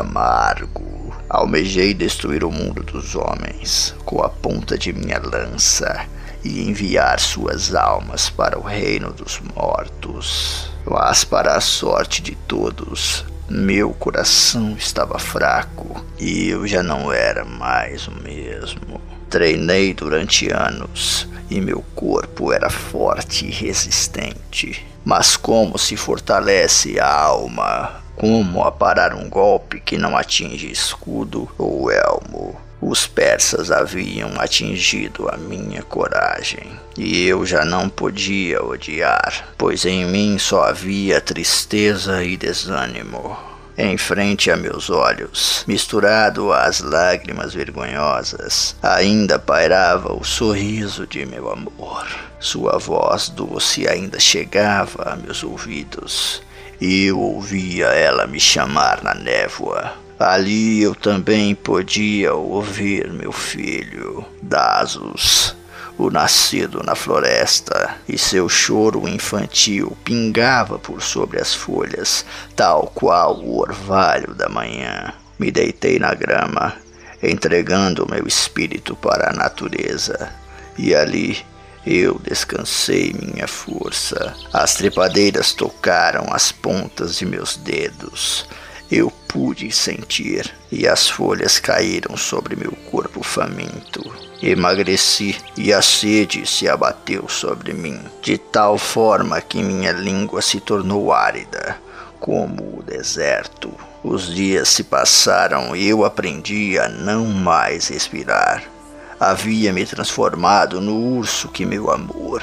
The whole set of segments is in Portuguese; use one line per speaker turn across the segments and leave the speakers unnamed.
amargo. Almejei destruir o mundo dos homens com a ponta de minha lança e enviar suas almas para o reino dos mortos. Mas, para a sorte de todos, meu coração estava fraco e eu já não era mais o mesmo. Treinei durante anos e meu corpo era forte e resistente. Mas como se fortalece a alma? Como aparar um golpe que não atinge escudo ou elmo? Os persas haviam atingido a minha coragem, e eu já não podia odiar, pois em mim só havia tristeza e desânimo. Em frente a meus olhos, misturado às lágrimas vergonhosas, ainda pairava o sorriso de meu amor. Sua voz doce ainda chegava a meus ouvidos, eu ouvia ela me chamar na névoa. Ali eu também podia ouvir meu filho, Dasos, o nascido na floresta, e seu choro infantil pingava por sobre as folhas, tal qual o orvalho da manhã. Me deitei na grama, entregando meu espírito para a natureza, e ali eu descansei minha força. As trepadeiras tocaram as pontas de meus dedos. Eu pude sentir, e as folhas caíram sobre meu corpo faminto. Emagreci e a sede se abateu sobre mim, de tal forma que minha língua se tornou árida, como o deserto. Os dias se passaram e eu aprendi a não mais respirar. Havia me transformado no urso que meu amor,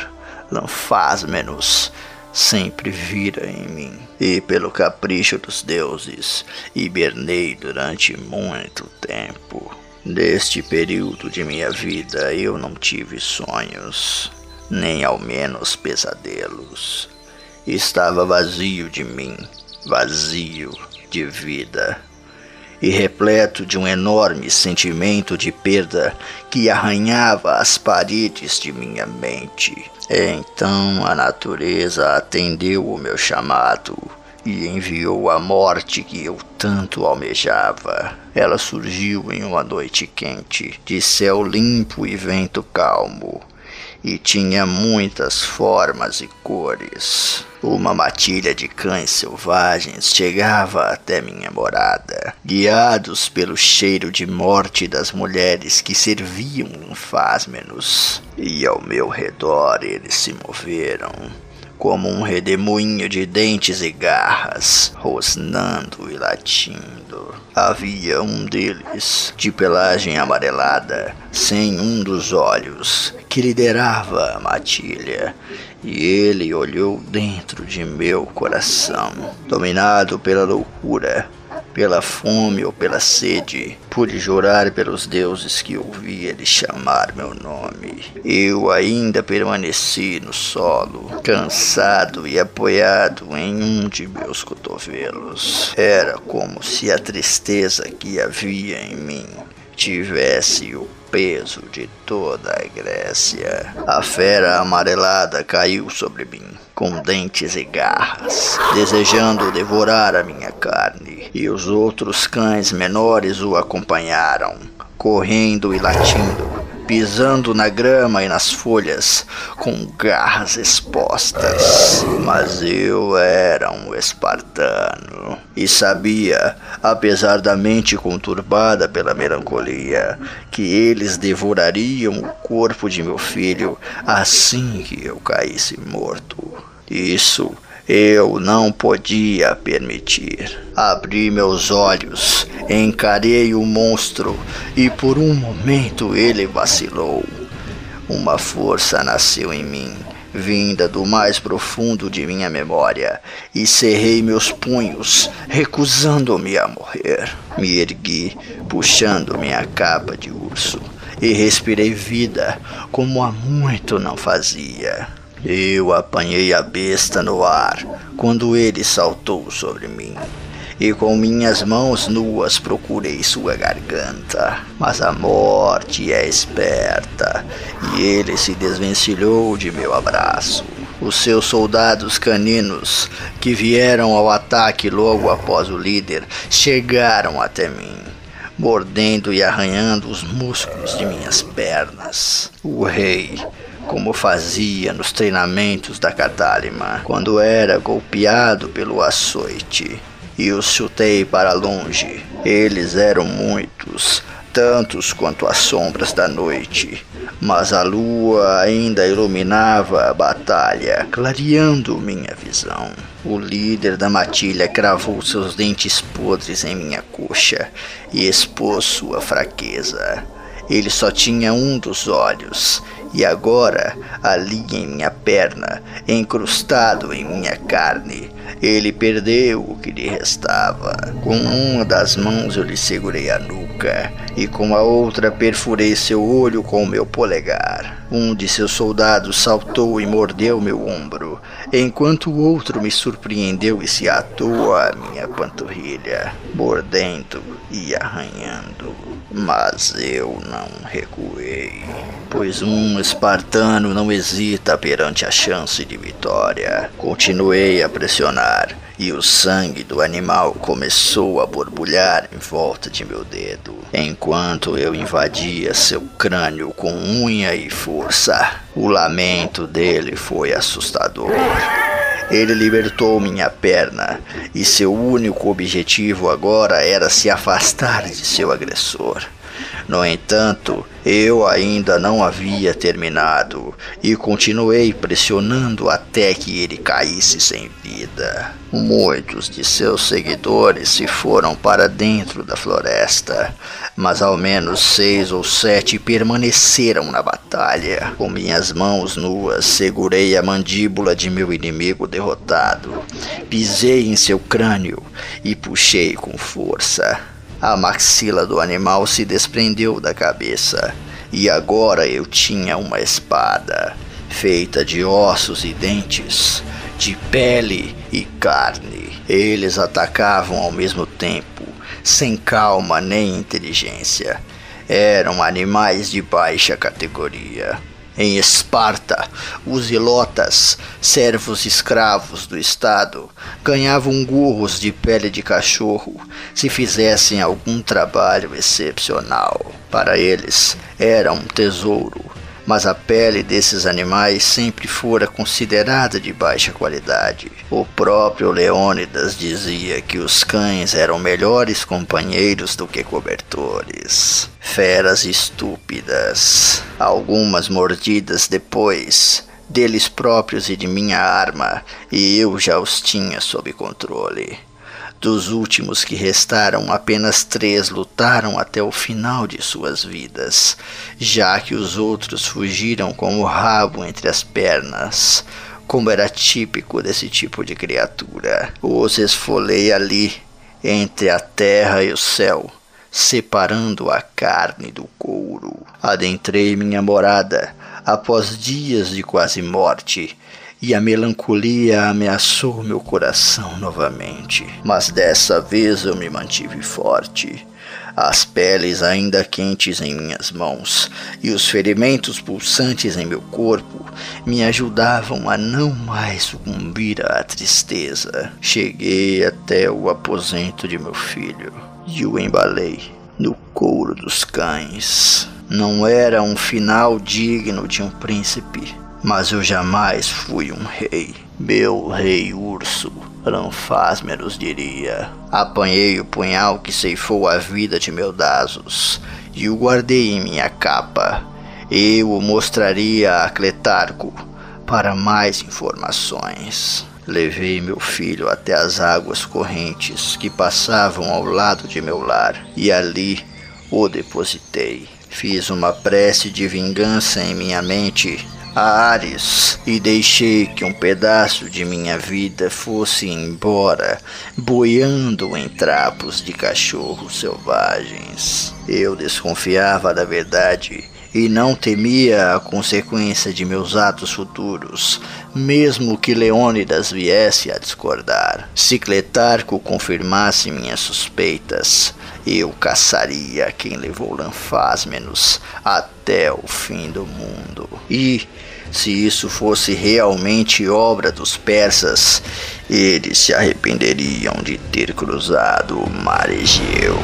Lanfásmenos, sempre vira em mim. E pelo capricho dos deuses, hibernei durante muito tempo. Neste período de minha vida eu não tive sonhos, nem ao menos pesadelos. Estava vazio de mim, vazio de vida, e repleto de um enorme sentimento de perda que arranhava as paredes de minha mente. Então a natureza atendeu o meu chamado e enviou a morte que eu tanto almejava. Ela surgiu em uma noite quente, de céu limpo e vento calmo, e tinha muitas formas e cores. Uma matilha de cães selvagens chegava até minha morada, guiados pelo cheiro de morte das mulheres que serviam fásmenos, e ao meu redor eles se moveram como um redemoinho de dentes e garras, rosnando e latindo. Havia um deles, de pelagem amarelada, sem um dos olhos, que liderava a matilha, e ele olhou dentro de meu coração, dominado pela loucura pela fome ou pela sede, pude jurar pelos deuses que ouvi ele chamar meu nome. Eu ainda permaneci no solo, cansado e apoiado em um de meus cotovelos. Era como se a tristeza que havia em mim tivesse o peso de toda a Grécia. A fera amarelada caiu sobre mim, com dentes e garras, desejando devorar a minha carne, e os outros cães menores o acompanharam, correndo e latindo pisando na grama e nas folhas com garras expostas. Mas eu era um espartano e sabia, apesar da mente conturbada pela melancolia, que eles devorariam o corpo de meu filho assim que eu caísse morto. Isso eu não podia permitir. Abri meus olhos, encarei o monstro e por um momento ele vacilou. Uma força nasceu em mim vinda do mais profundo de minha memória, e cerrei meus punhos, recusando-me a morrer. Me ergui, puxando minha capa de urso, e respirei vida como há muito não fazia. Eu apanhei a besta no ar quando ele saltou sobre mim e com minhas mãos nuas procurei sua garganta. Mas a morte é esperta e ele se desvencilhou de meu abraço. Os seus soldados caninos, que vieram ao ataque logo após o líder, chegaram até mim mordendo e arranhando os músculos de minhas pernas. O rei, como fazia nos treinamentos da Catálima, quando era golpeado pelo açoite, e os chutei para longe. Eles eram muitos, tantos quanto as sombras da noite, mas a lua ainda iluminava a batalha, clareando minha visão. O líder da matilha cravou seus dentes podres em minha coxa e expôs sua fraqueza. Ele só tinha um dos olhos, e agora, ali em minha perna, encrustado em minha carne, ele perdeu o que lhe restava. Com uma das mãos eu lhe segurei a nuca, e com a outra perfurei seu olho com o meu polegar. Um de seus soldados saltou e mordeu meu ombro, enquanto o outro me surpreendeu e se atou à minha panturrilha, mordendo e arranhando. Mas eu não recuei, pois um espartano não hesita perante a chance de vitória. Continuei a pressionar e o sangue do animal começou a borbulhar em volta de meu dedo, enquanto eu invadia seu crânio com unha e força. O lamento dele foi assustador. Ele libertou minha perna e seu único objetivo agora era se afastar de seu agressor. No entanto, eu ainda não havia terminado e continuei pressionando até que ele caísse sem vida. Muitos de seus seguidores se foram para dentro da floresta, mas ao menos seis ou sete permaneceram na batalha. Com minhas mãos nuas, segurei a mandíbula de meu inimigo derrotado, pisei em seu crânio e puxei com força. A maxila do animal se desprendeu da cabeça, e agora eu tinha uma espada, feita de ossos e dentes, de pele e carne. Eles atacavam ao mesmo tempo, sem calma nem inteligência. Eram animais de baixa categoria. Em Esparta, os ilotas, servos escravos do Estado, ganhavam gorros de pele de cachorro se fizessem algum trabalho excepcional. Para eles, era um tesouro mas a pele desses animais sempre fora considerada de baixa qualidade. O próprio Leônidas dizia que os cães eram melhores companheiros do que cobertores. Feras estúpidas. Algumas mordidas depois, deles próprios e de minha arma, e eu já os tinha sob controle. Dos últimos que restaram, apenas três lutaram até o final de suas vidas, já que os outros fugiram com o rabo entre as pernas, como era típico desse tipo de criatura. Os esfolei ali, entre a terra e o céu, separando a carne do couro. Adentrei minha morada após dias de quase morte e a melancolia ameaçou meu coração novamente. Mas dessa vez eu me mantive forte. As peles ainda quentes em minhas mãos e os ferimentos pulsantes em meu corpo me ajudavam a não mais sucumbir à tristeza. Cheguei até o aposento de meu filho e o embalei no couro dos cães. Não era um final digno de um príncipe mas eu jamais fui um rei. Meu rei urso, Ranfásmeros diria. Apanhei o punhal que ceifou a vida de meu Dasos e o guardei em minha capa. Eu o mostraria a Cletarco para mais informações. Levei meu filho até as águas correntes que passavam ao lado de meu lar e ali o depositei. Fiz uma prece de vingança em minha mente a Ares e deixei que um pedaço de minha vida fosse embora, boiando em trapos de cachorros selvagens. Eu desconfiava da verdade e não temia a consequência de meus atos futuros, mesmo que Leônidas viesse a discordar. Se Cletarco confirmasse minhas suspeitas, eu caçaria quem levou Lanfásmenos até o fim do mundo. E, se isso fosse realmente obra dos persas, eles se arrependeriam de ter cruzado o mar Egeu.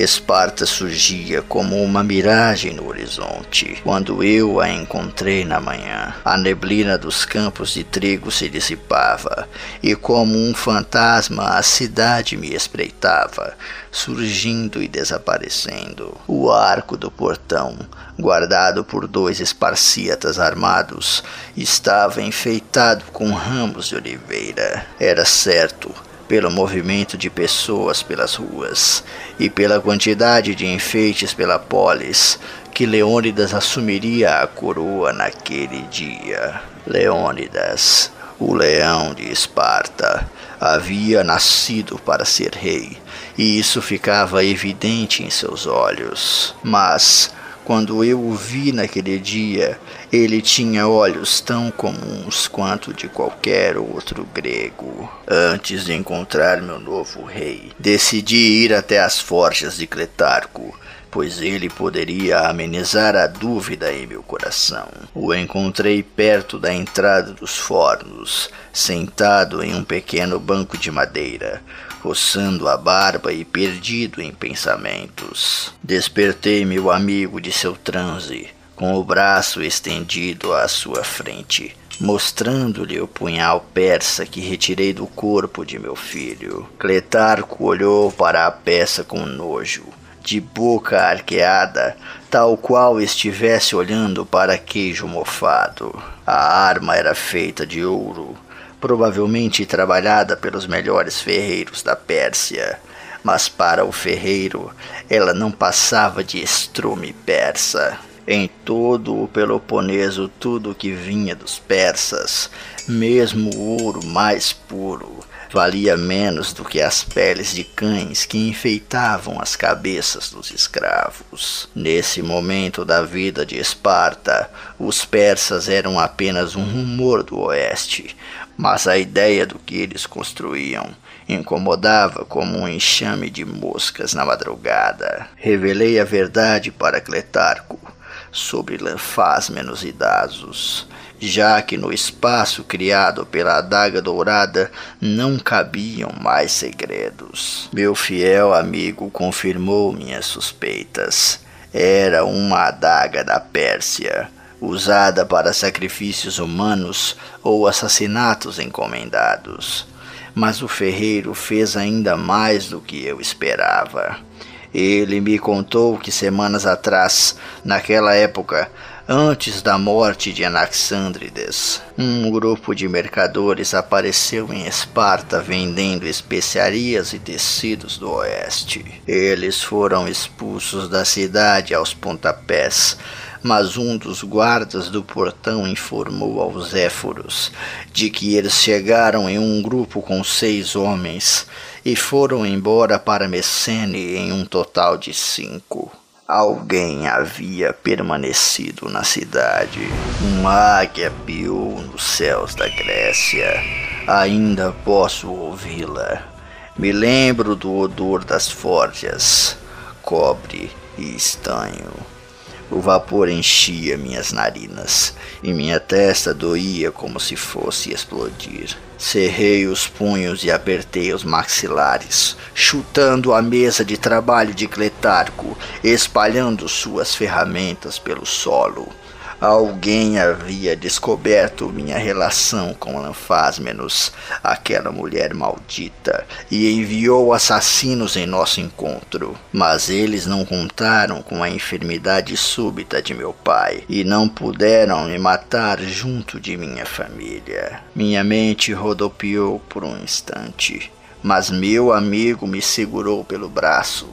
Esparta surgia como uma miragem no horizonte quando eu a encontrei na manhã. A neblina dos campos de trigo se dissipava e, como um fantasma, a cidade me espreitava, surgindo e desaparecendo. O arco do portão, guardado por dois esparciatas armados, estava enfeitado com ramos de oliveira. Era certo pelo movimento de pessoas pelas ruas e pela quantidade de enfeites pela polis, que Leônidas assumiria a coroa naquele dia. Leônidas, o leão de Esparta, havia nascido para ser rei, e isso ficava evidente em seus olhos. Mas, quando eu o vi naquele dia, ele tinha olhos tão comuns quanto de qualquer outro grego. Antes de encontrar meu novo rei, decidi ir até as forjas de Cletarco, pois ele poderia amenizar a dúvida em meu coração. O encontrei perto da entrada dos fornos, sentado em um pequeno banco de madeira, coçando a barba e perdido em pensamentos. Despertei meu amigo de seu transe com o braço estendido à sua frente, mostrando-lhe o punhal persa que retirei do corpo de meu filho. Cletarco olhou para a peça com nojo, de boca arqueada, tal qual estivesse olhando para queijo mofado. A arma era feita de ouro, provavelmente trabalhada pelos melhores ferreiros da Pérsia, mas para o ferreiro ela não passava de estrume persa. Em todo o Peloponeso, tudo que vinha dos persas, mesmo o ouro mais puro, valia menos do que as peles de cães que enfeitavam as cabeças dos escravos. Nesse momento da vida de Esparta, os persas eram apenas um rumor do oeste, mas a ideia do que eles construíam incomodava como um enxame de moscas na madrugada. Revelei a verdade para Cletarco sobre Lanfásmenos e Dasos, já que no espaço criado pela adaga dourada não cabiam mais segredos. Meu fiel amigo confirmou minhas suspeitas. Era uma adaga da Pérsia, usada para sacrifícios humanos ou assassinatos encomendados. Mas o ferreiro fez ainda mais do que eu esperava. Ele me contou que semanas atrás, naquela época, antes da morte de Anaxandrides, um grupo de mercadores apareceu em Esparta vendendo especiarias e tecidos do oeste. Eles foram expulsos da cidade aos pontapés, mas um dos guardas do portão informou aos Éforos de que eles chegaram em um grupo com seis homens e foram embora para Messene em um total de cinco. Alguém havia permanecido na cidade. Uma águia piou nos céus da Grécia. Ainda posso ouvi-la. Me lembro do odor das forjas, cobre e estanho. O vapor enchia minhas narinas e minha testa doía como se fosse explodir. Cerrei os punhos e apertei os maxilares, chutando a mesa de trabalho de Cletarco, espalhando suas ferramentas pelo solo. Alguém havia descoberto minha relação com Lanfásmenos, aquela mulher maldita, e enviou assassinos em nosso encontro. Mas eles não contaram com a enfermidade súbita de meu pai e não puderam me matar junto de minha família. Minha mente rodopiou por um instante, mas meu amigo me segurou pelo braço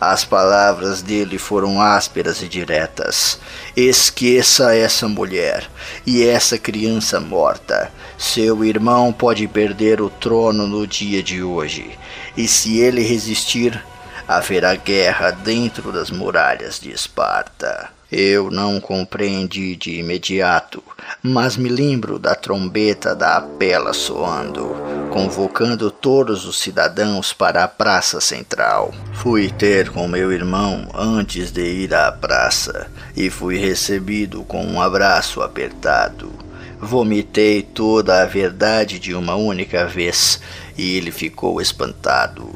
as palavras dele foram ásperas e diretas. Esqueça essa mulher e essa criança morta. Seu irmão pode perder o trono no dia de hoje, e se ele resistir, haverá guerra dentro das muralhas de Esparta. Eu não compreendi de imediato, mas me lembro da trombeta da apela soando, convocando todos os cidadãos para a praça central. Fui ter com meu irmão antes de ir à praça e fui recebido com um abraço apertado. Vomitei toda a verdade de uma única vez e ele ficou espantado.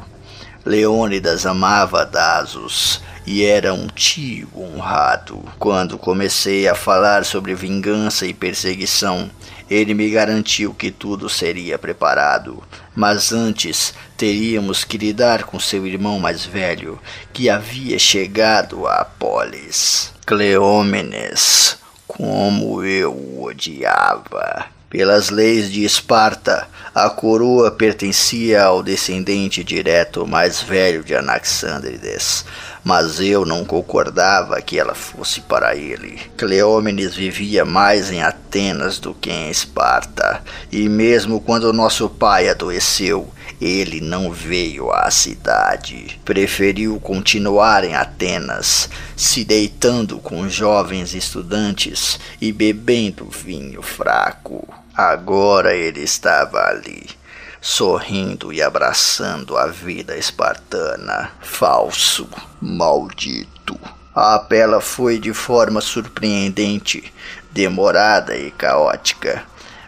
Leônidas amava Dasos e era um tio honrado. Quando comecei a falar sobre vingança e perseguição, ele me garantiu que tudo seria preparado. Mas antes teríamos que lidar com seu irmão mais velho, que havia chegado a Polis. Cleómenes, como eu o odiava. Pelas leis de Esparta, a coroa pertencia ao descendente direto mais velho de Anaxandrides, mas eu não concordava que ela fosse para ele. Cleómenes vivia mais em do que em Esparta, e mesmo quando nosso pai adoeceu, ele não veio à cidade. Preferiu continuar em Atenas, se deitando com jovens estudantes e bebendo vinho fraco. Agora ele estava ali sorrindo e abraçando a vida espartana. Falso, maldito. A apela foi de forma surpreendente, demorada e caótica.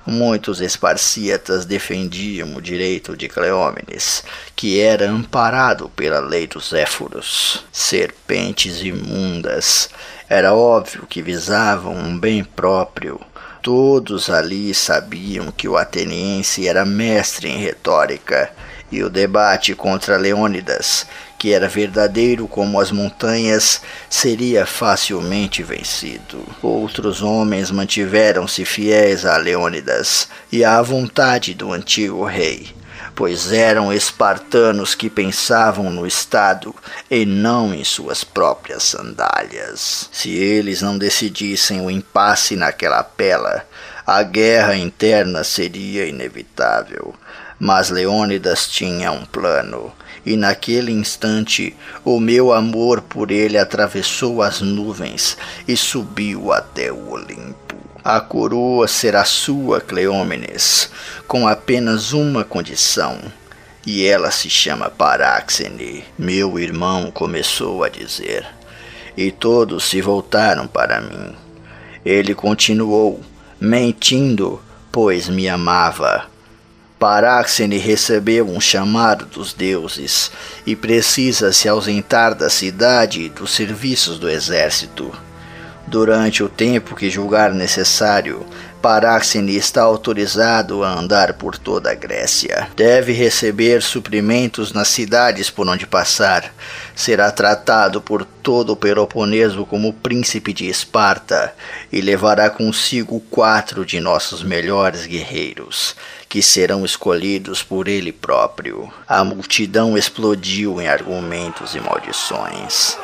Muitos esparcíatas defendiam o direito de Cleómenes, que era amparado pela lei dos Éforos. Serpentes imundas. Era óbvio que visavam um bem próprio, Todos ali sabiam que o ateniense era mestre em retórica, e o debate contra Leônidas, que era verdadeiro como as montanhas, seria facilmente vencido. Outros homens mantiveram-se fiéis a Leônidas e à vontade do antigo rei pois eram espartanos que pensavam no Estado e não em suas próprias sandálias. Se eles não decidissem o impasse naquela pela, a guerra interna seria inevitável. Mas Leônidas tinha um plano, e naquele instante o meu amor por ele atravessou as nuvens e subiu até o Olimpo. A coroa será sua, Cleómenes, com apenas uma condição. E ela se chama Paráxene. Meu irmão começou a dizer. E todos se voltaram para mim. Ele continuou, mentindo, pois me amava. Paráxene recebeu um chamado dos deuses e precisa se ausentar da cidade e dos serviços do exército. Durante o tempo que julgar necessário, Paráxene está autorizado a andar por toda a Grécia. Deve receber suprimentos nas cidades por onde passar. Será tratado por todo o Peloponeso como príncipe de Esparta e levará consigo quatro de nossos melhores guerreiros, que serão escolhidos por ele próprio. A multidão explodiu em argumentos e maldições.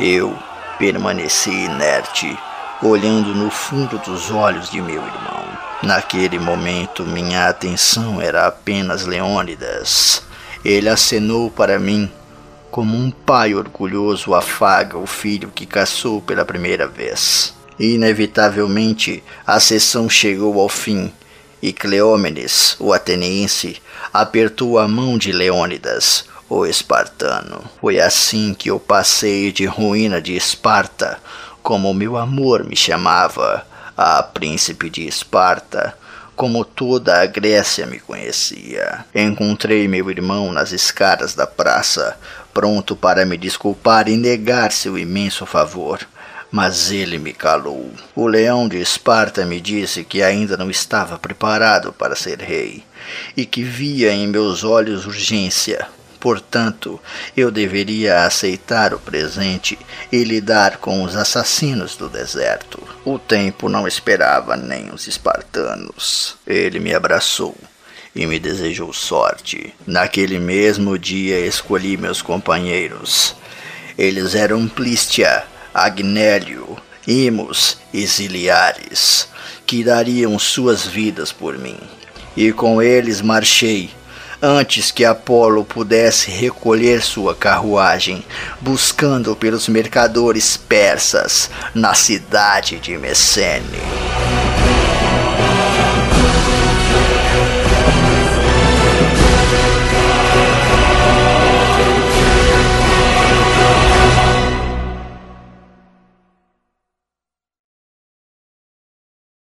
Eu Permaneci inerte, olhando no fundo dos olhos de meu irmão. Naquele momento, minha atenção era apenas Leônidas. Ele acenou para mim, como um pai orgulhoso afaga o filho que caçou pela primeira vez. Inevitavelmente, a sessão chegou ao fim e Cleómenes, o ateniense, apertou a mão de Leônidas, o espartano. Foi assim que eu passei de ruína de Esparta, como meu amor me chamava, a príncipe de Esparta, como toda a Grécia me conhecia. Encontrei meu irmão nas escadas da praça, pronto para me desculpar e negar seu imenso favor. mas ele me calou. O leão de Esparta me disse que ainda não estava preparado para ser rei e que via em meus olhos urgência. Portanto, eu deveria aceitar o presente e lidar com os assassinos do deserto. O tempo não esperava nem os espartanos. Ele me abraçou e me desejou sorte. Naquele mesmo dia escolhi meus companheiros. Eles eram Plístia, Agnélio, Imos e Ziliares, que dariam suas vidas por mim. E com eles marchei, antes que Apolo pudesse recolher sua carruagem, buscando pelos mercadores persas na cidade de Messene.